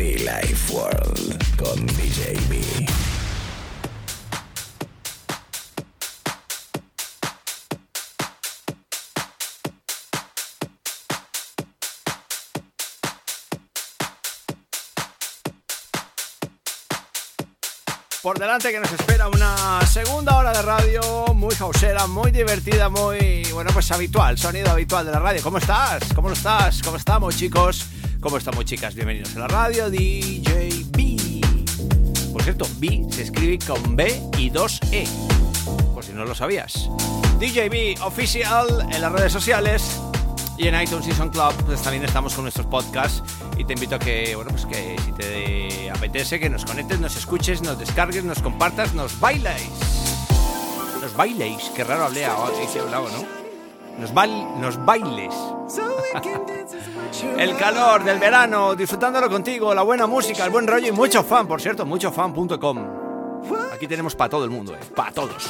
Life World con DJ B. Por delante que nos espera una segunda hora de radio muy hausera, muy divertida, muy, bueno, pues habitual, sonido habitual de la radio. ¿Cómo estás? ¿Cómo estás? ¿Cómo estamos, chicos? ¿Cómo estamos, chicas? Bienvenidos a la radio DJ B. Por cierto, B se escribe con B y dos E, por si no lo sabías. DJ B Official en las redes sociales y en iTunes y SoundCloud pues también estamos con nuestros podcasts y te invito a que, bueno, pues que si te apetece que nos conectes, nos escuches, nos descargues, nos compartas, nos bailéis. Nos bailéis, qué raro hablé ahora, hablado, ¿no? Nos, bail, nos bailes. El calor del verano, disfrutándolo contigo, la buena música, el buen rollo y mucho fan, por cierto, muchofan.com. Aquí tenemos para todo el mundo, ¿eh? Para todos.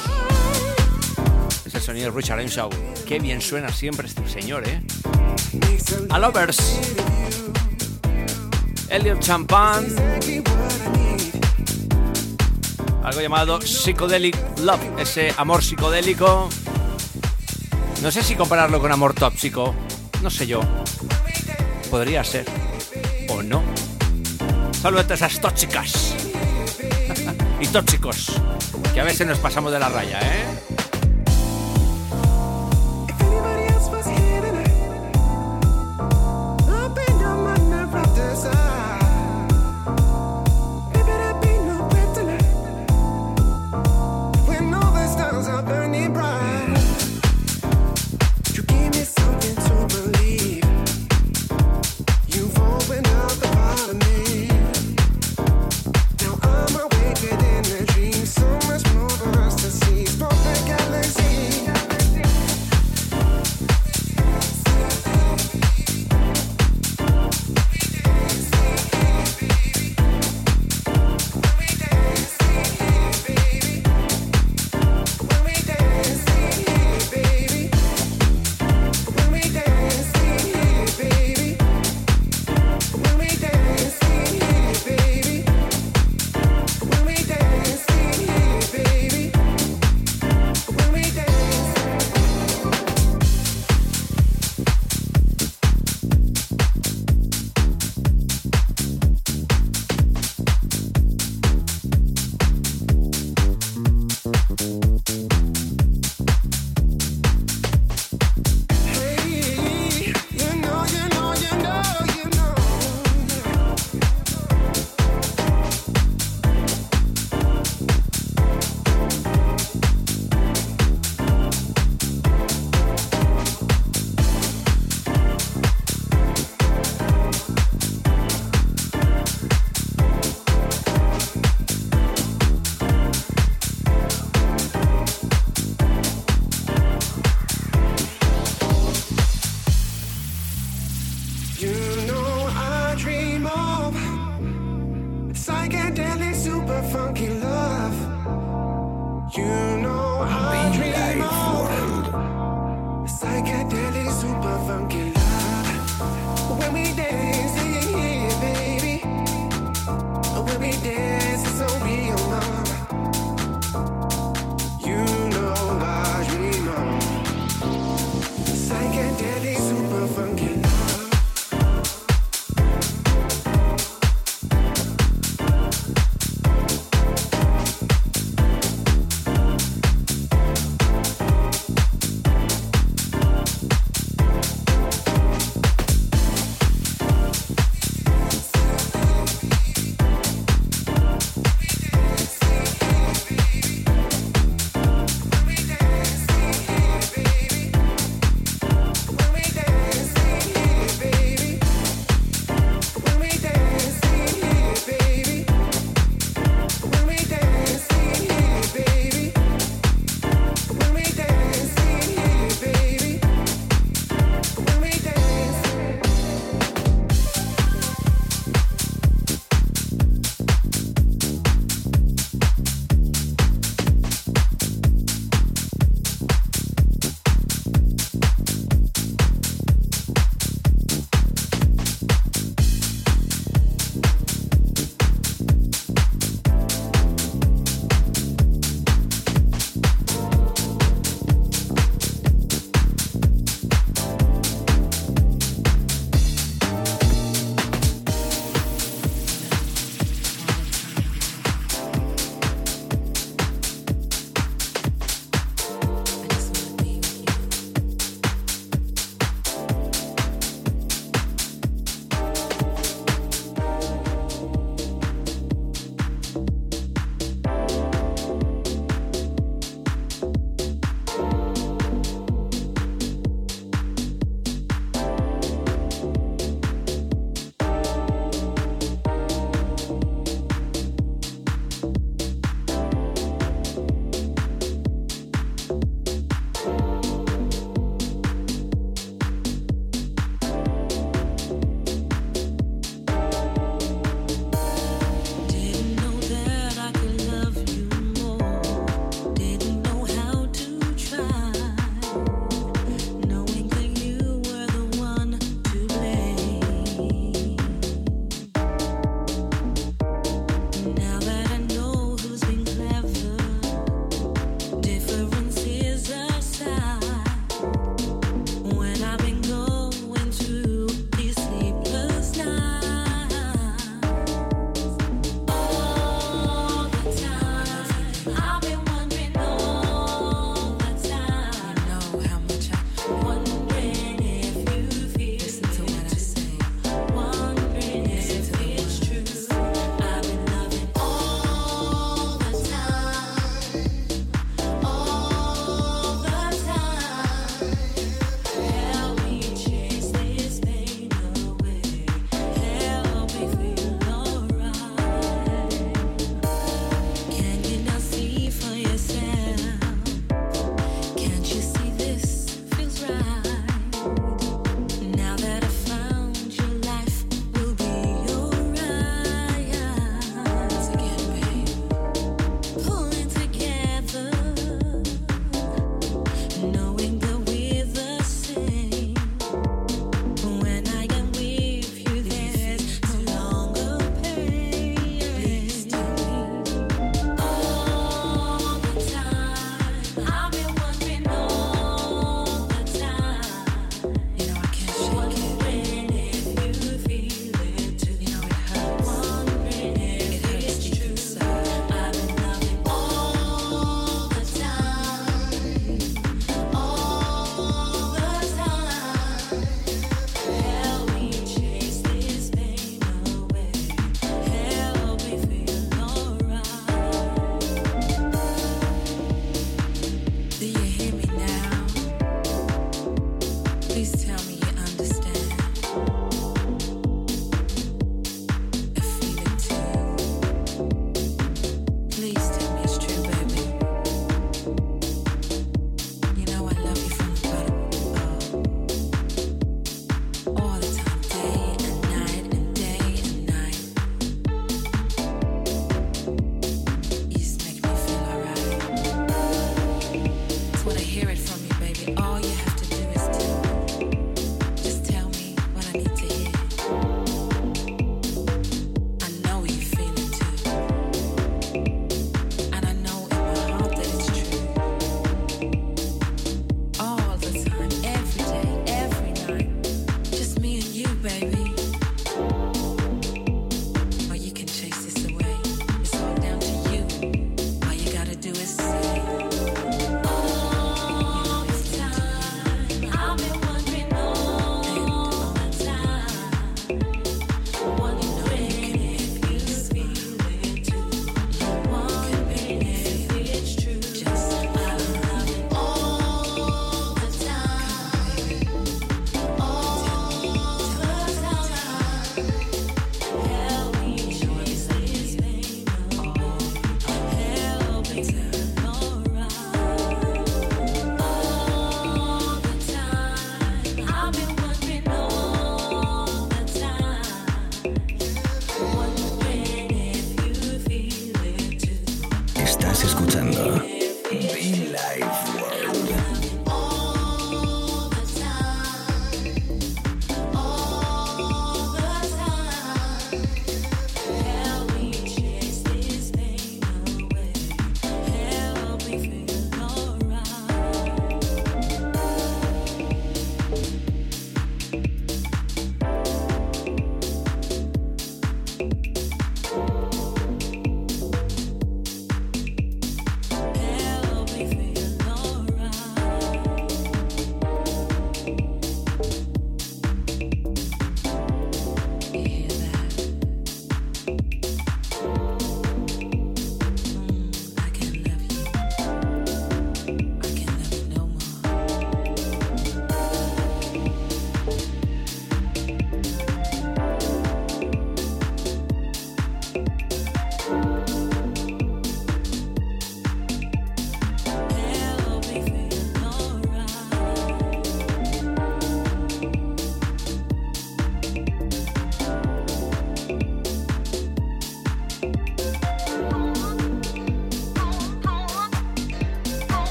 Es el sonido de Richard Henshaw. Qué bien suena siempre este señor, ¿eh? A Lovers. Elliot Champagne. Algo llamado Psychedelic Love. Ese amor psicodélico. No sé si compararlo con amor tóxico. No sé yo. Podría ser. O no. Saludos a esas tóxicas. y tóxicos. Que a veces nos pasamos de la raya, ¿eh?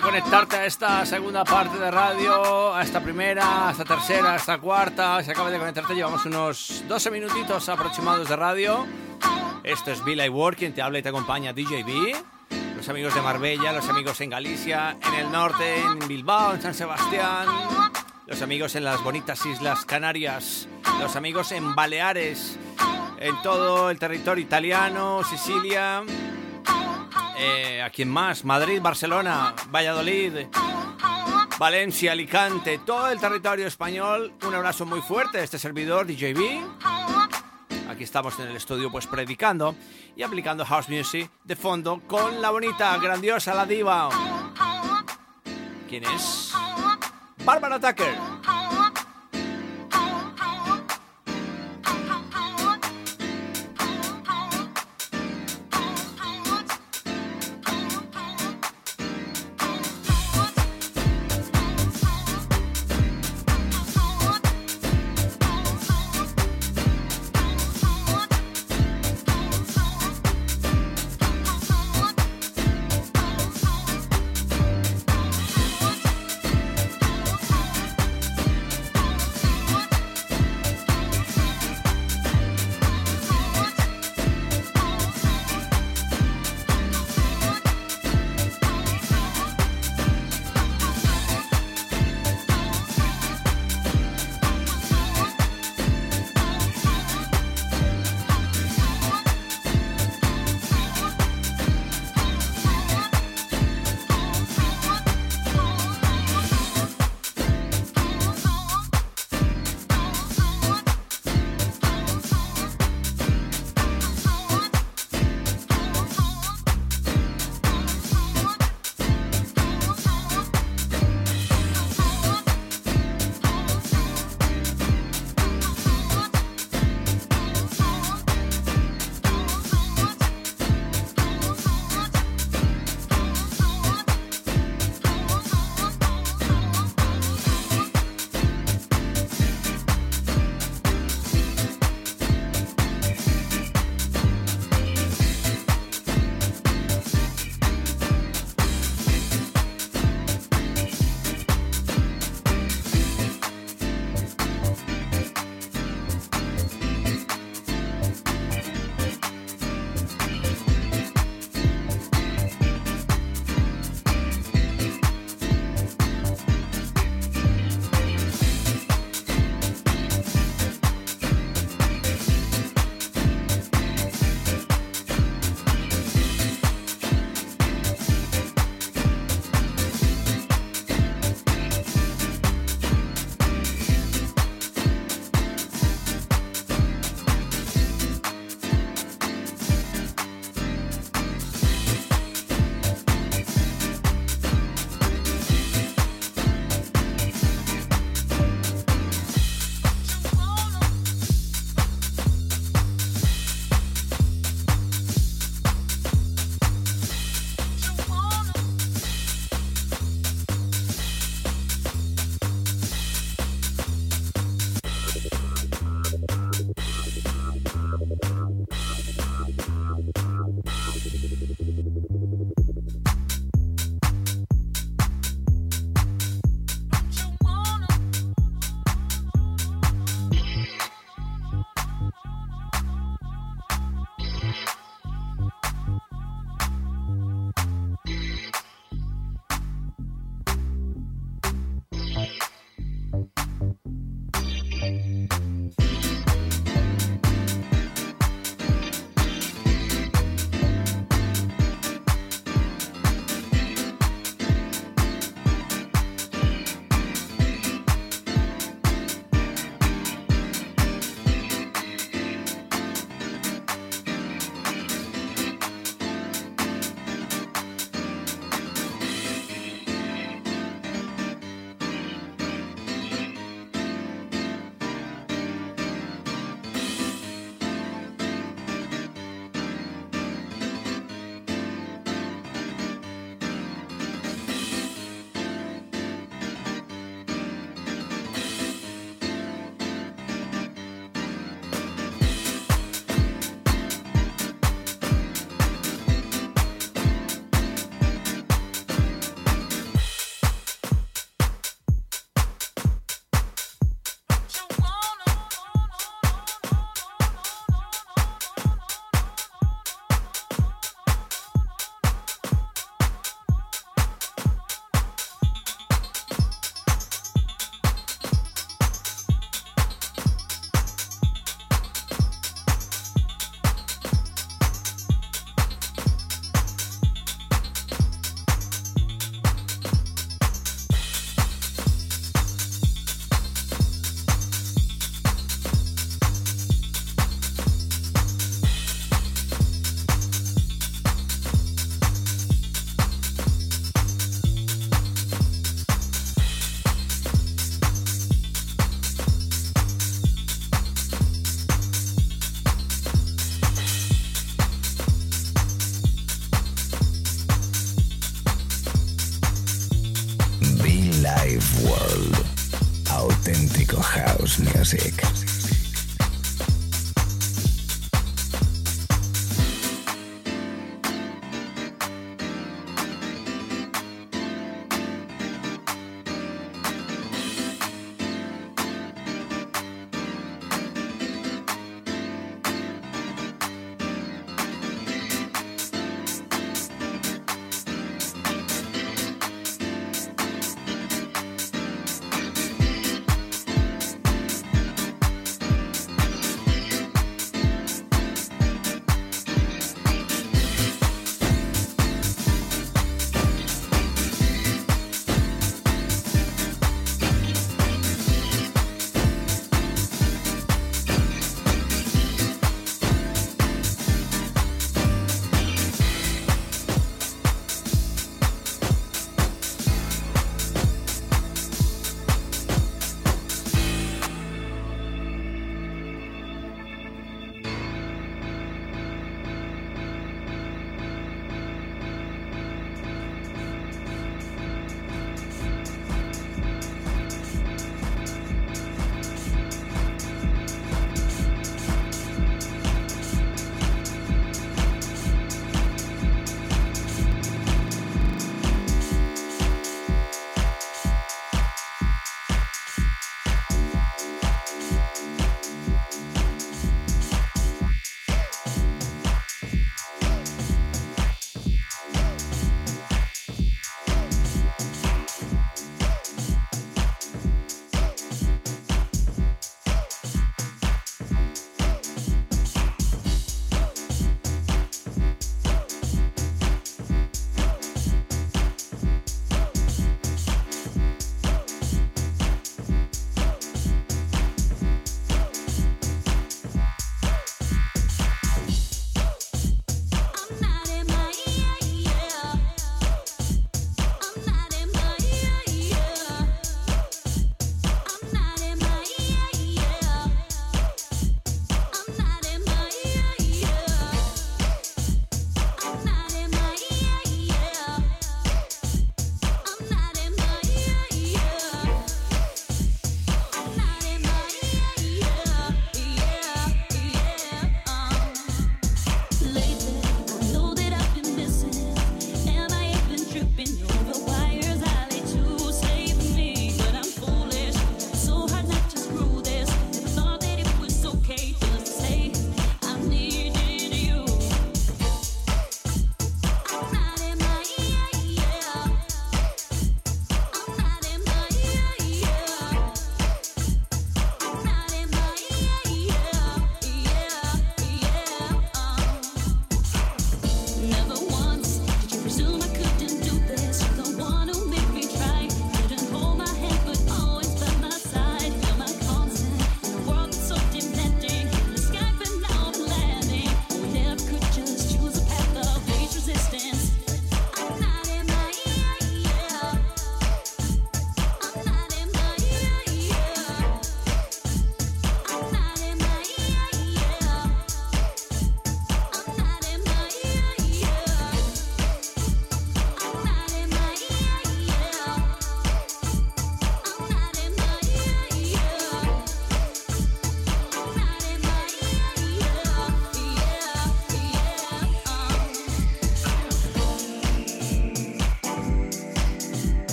Conectarte a esta segunda parte de radio, a esta primera, a esta tercera, a esta cuarta, si acabas de conectarte, llevamos unos 12 minutitos aproximados de radio. Esto es Bill Ward, quien te habla y te acompaña DJB. Los amigos de Marbella, los amigos en Galicia, en el norte, en Bilbao, en San Sebastián, los amigos en las bonitas Islas Canarias, los amigos en Baleares, en todo el territorio italiano, Sicilia, eh, ¿A quién más? Madrid, Barcelona, Valladolid, Valencia, Alicante, todo el territorio español. Un abrazo muy fuerte este servidor, DJB. Aquí estamos en el estudio pues predicando y aplicando house music de fondo con la bonita, grandiosa, la diva. ¿Quién es? Barbara Tucker.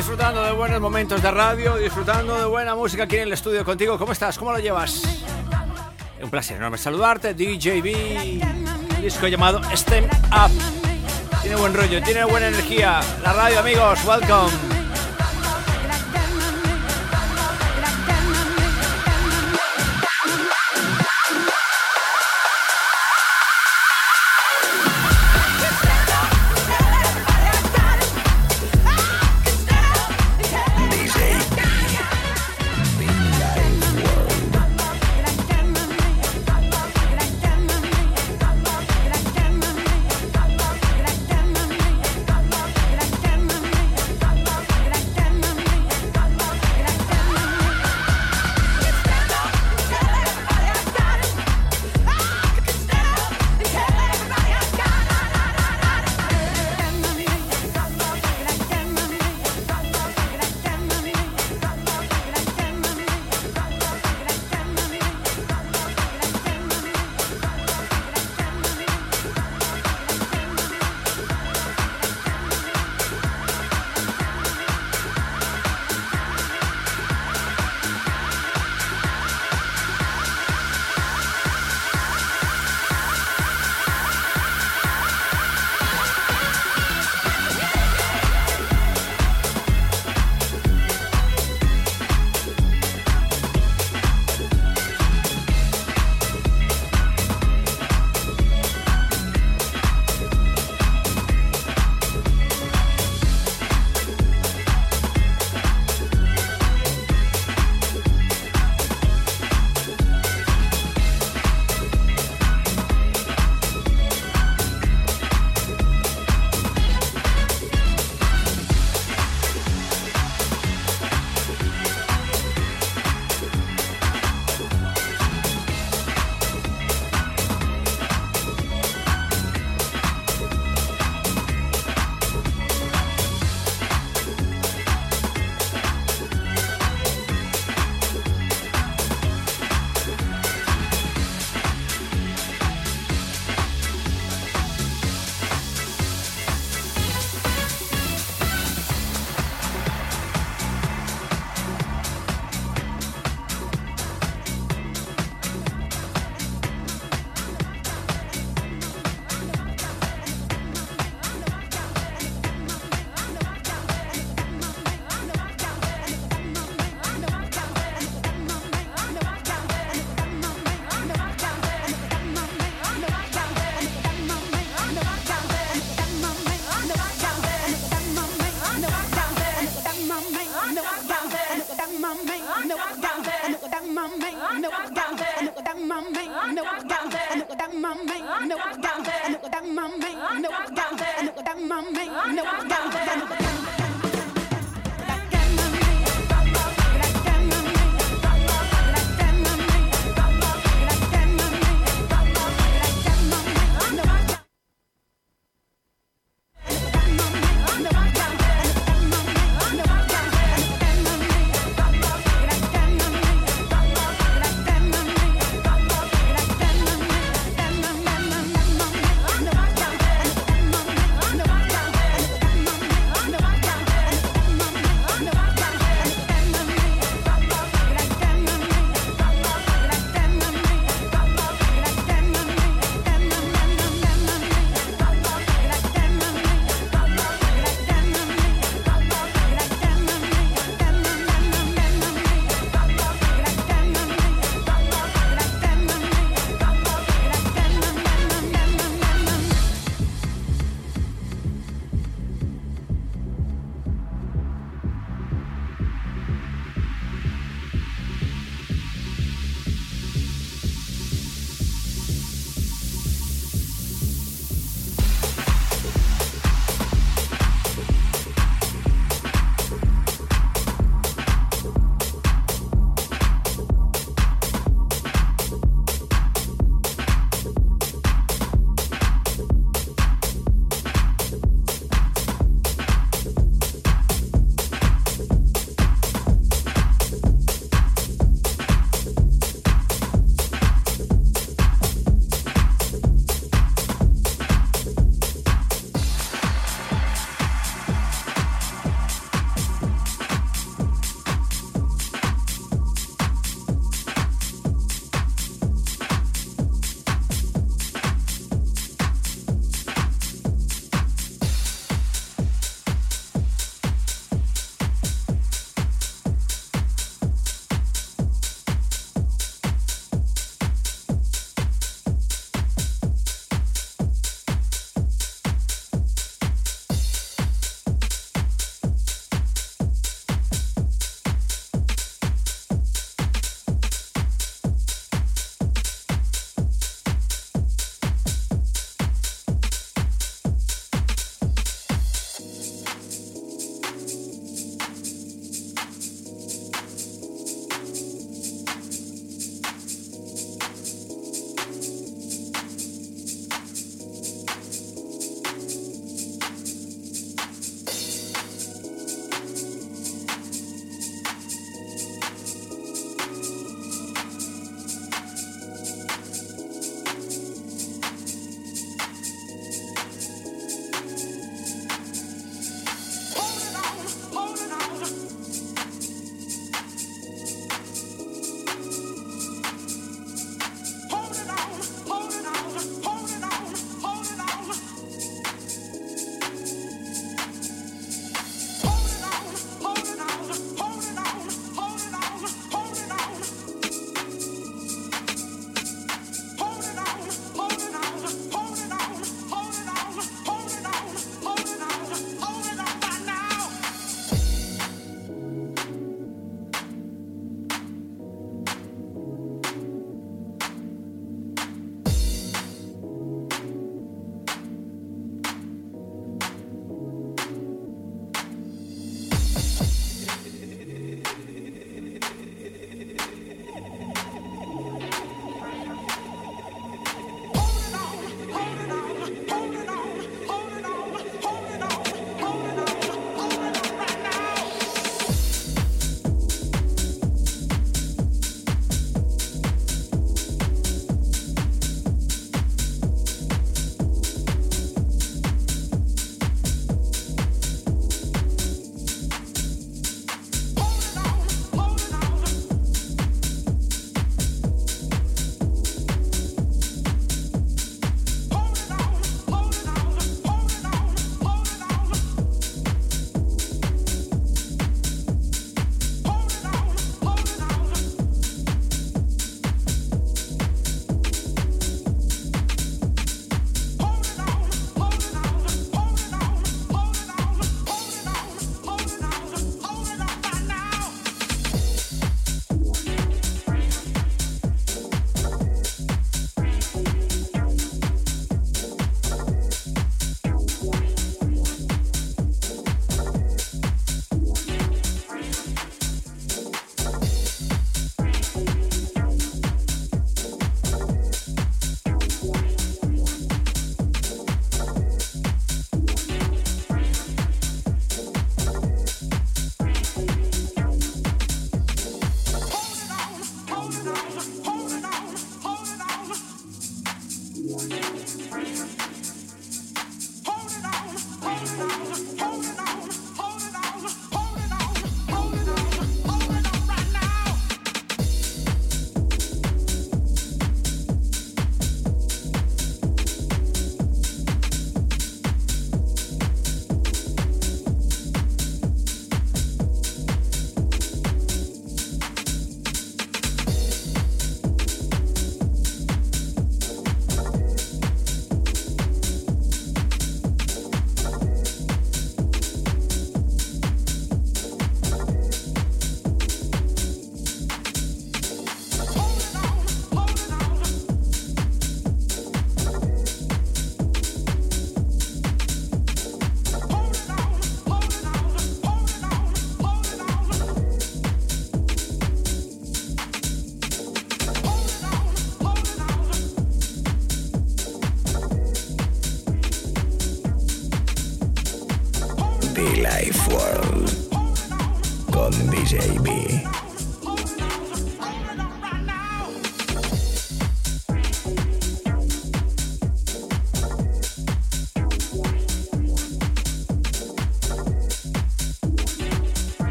Disfrutando de buenos momentos de radio, disfrutando de buena música aquí en el estudio contigo. ¿Cómo estás? ¿Cómo lo llevas? Un placer enorme saludarte, DJB. Disco llamado STEM Up. Tiene buen rollo, tiene buena energía. La radio, amigos, welcome.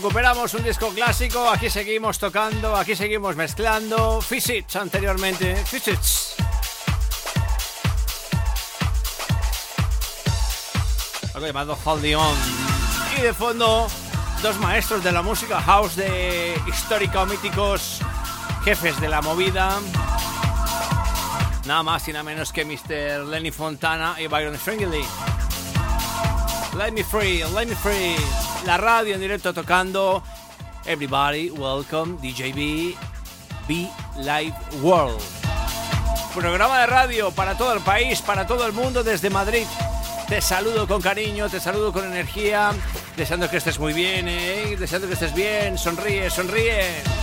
Recuperamos un disco clásico, aquí seguimos tocando, aquí seguimos mezclando. Physics anteriormente, Physics. Algo llamado Holding On. Y de fondo, dos maestros de la música house de histórica míticos, jefes de la movida. Nada más y nada menos que Mr. Lenny Fontana y Byron Stringley. Let me free, let me free la radio en directo tocando. Everybody, welcome, DJB, Be Live World. Programa de radio para todo el país, para todo el mundo desde Madrid. Te saludo con cariño, te saludo con energía, deseando que estés muy bien, ¿eh? deseando que estés bien, sonríe, sonríe.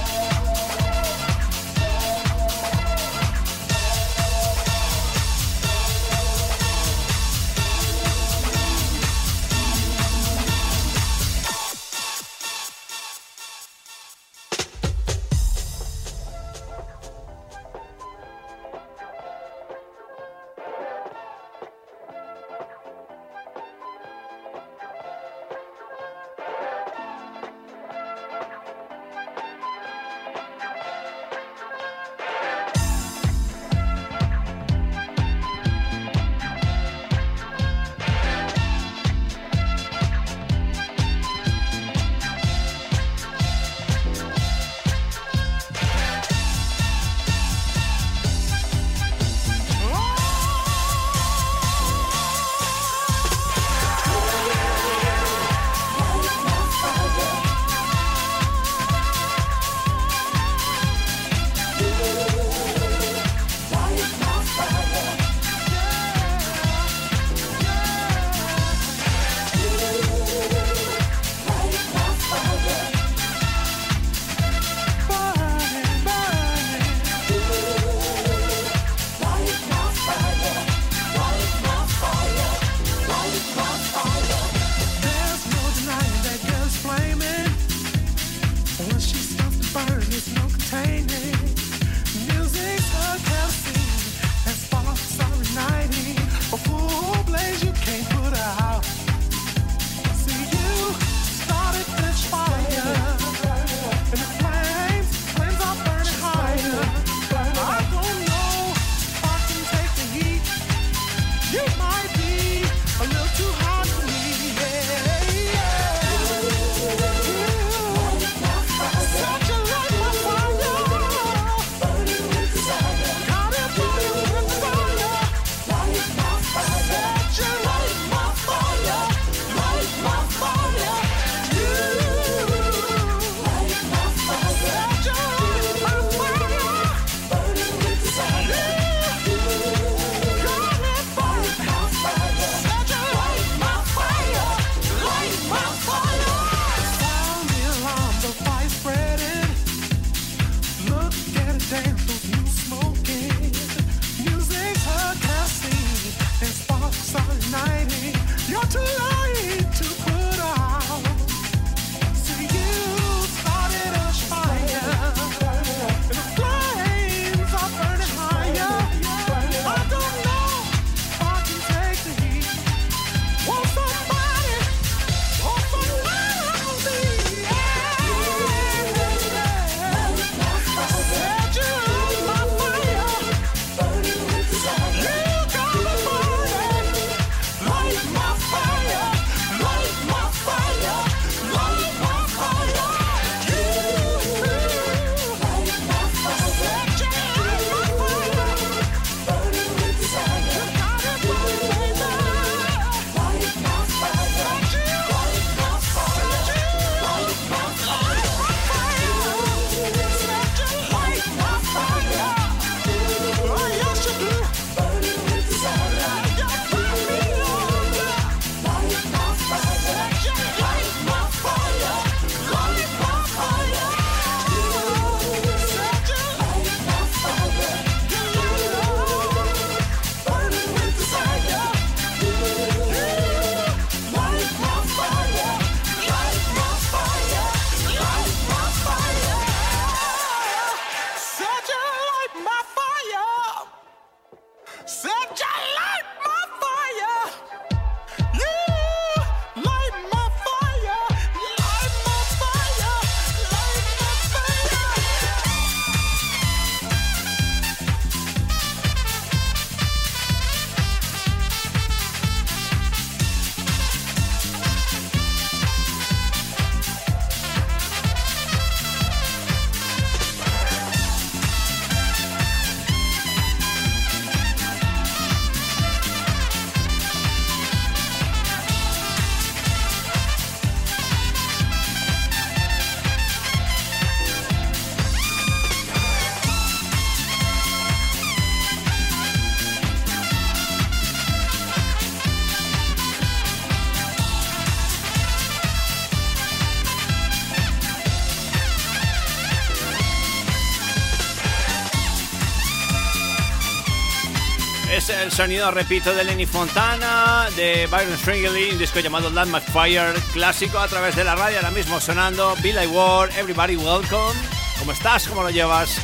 Es el sonido, repito, de Lenny Fontana, de Byron Stringley, un disco llamado Land McFire, clásico a través de la radio, ahora mismo sonando Billy Ward, Everybody Welcome. ¿Cómo estás? ¿Cómo lo llevas?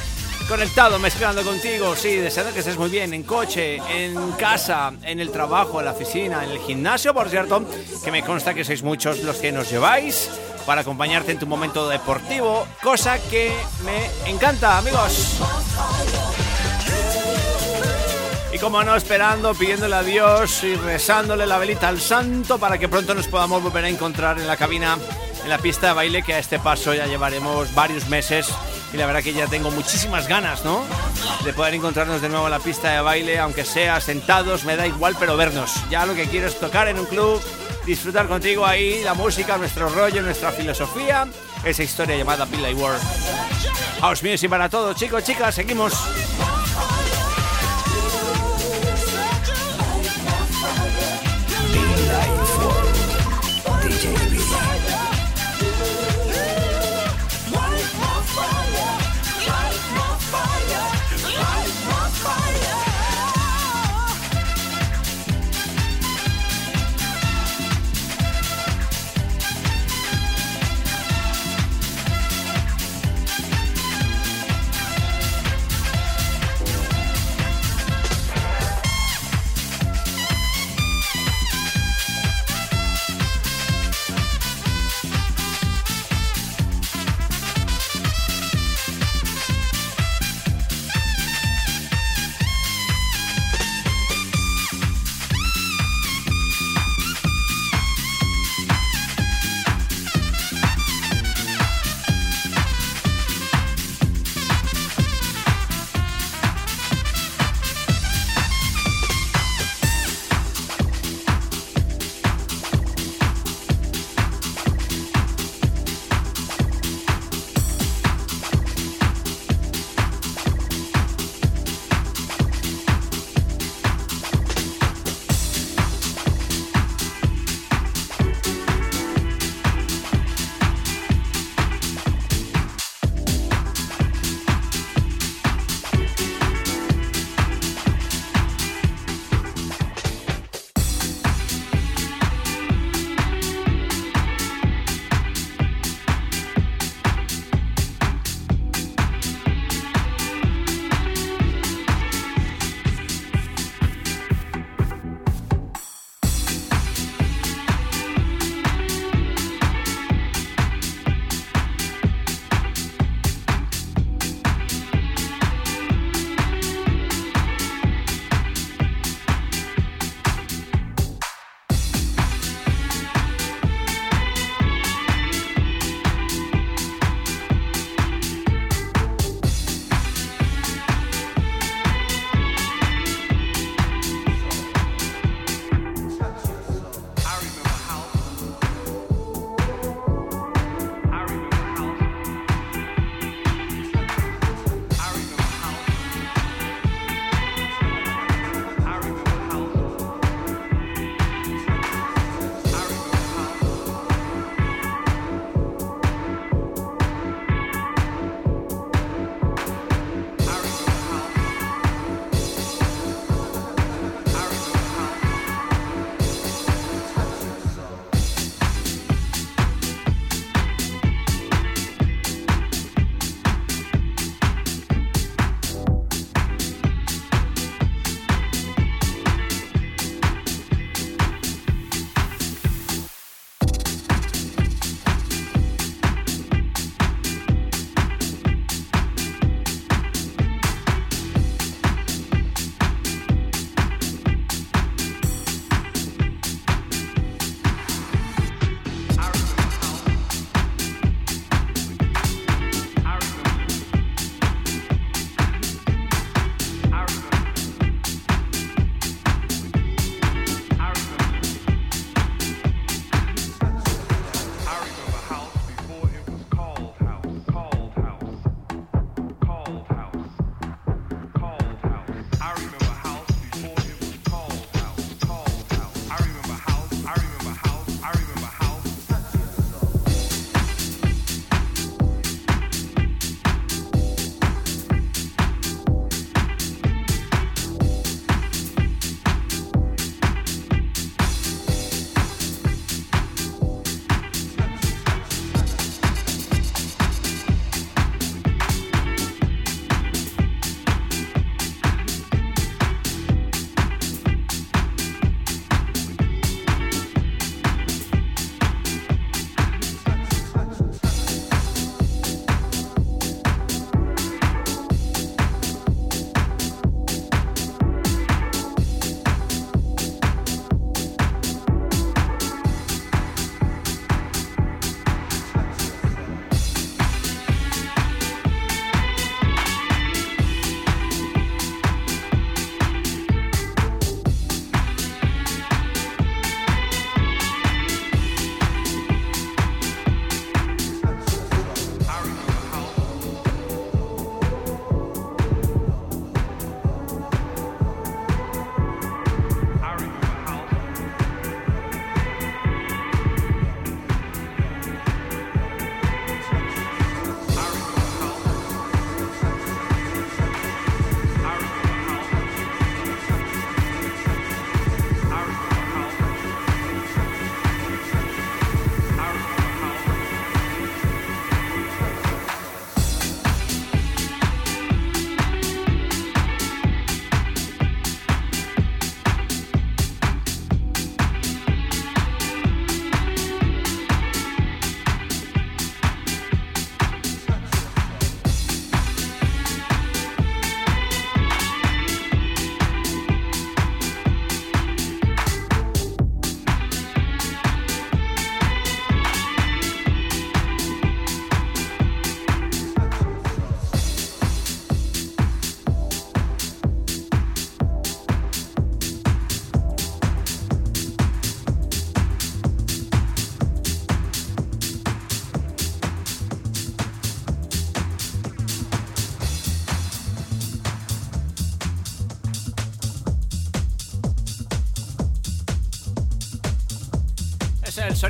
Conectado, mezclando contigo, sí, deseando que estés muy bien, en coche, en casa, en el trabajo, en la oficina, en el gimnasio, por cierto, que me consta que sois muchos los que nos lleváis para acompañarte en tu momento deportivo, cosa que me encanta, amigos. Y como no, esperando, pidiéndole a Dios y rezándole la velita al santo para que pronto nos podamos volver a encontrar en la cabina, en la pista de baile, que a este paso ya llevaremos varios meses. Y la verdad que ya tengo muchísimas ganas, ¿no? De poder encontrarnos de nuevo en la pista de baile, aunque sea sentados, me da igual, pero vernos. Ya lo que quiero es tocar en un club, disfrutar contigo ahí, la música, nuestro rollo, nuestra filosofía, esa historia llamada Billy World. House Music para todos, chicos, chicas, seguimos.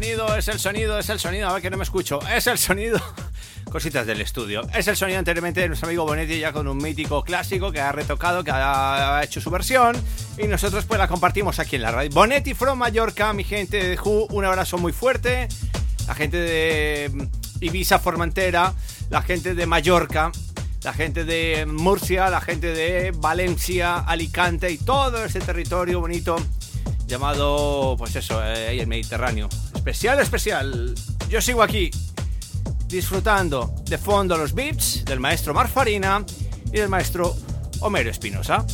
sonido, es el sonido, es el sonido. A ver que no me escucho. Es el sonido. Cositas del estudio. Es el sonido anteriormente de nuestro amigo Bonetti ya con un mítico clásico que ha retocado, que ha, hecho su versión. Y nosotros pues la compartimos aquí en la radio. Bonetti from Mallorca, mi gente de Who, un abrazo muy fuerte. La gente de mm, Ibiza Formentera, la gente de Mallorca, la gente de Murcia, la gente de Valencia, Alicante y todo ese territorio bonito llamado, pues eso, eh, el Mediterráneo. Especial, especial. Yo sigo aquí, disfrutando de fondo los beats del maestro Marfarina y del maestro Homero Espinosa.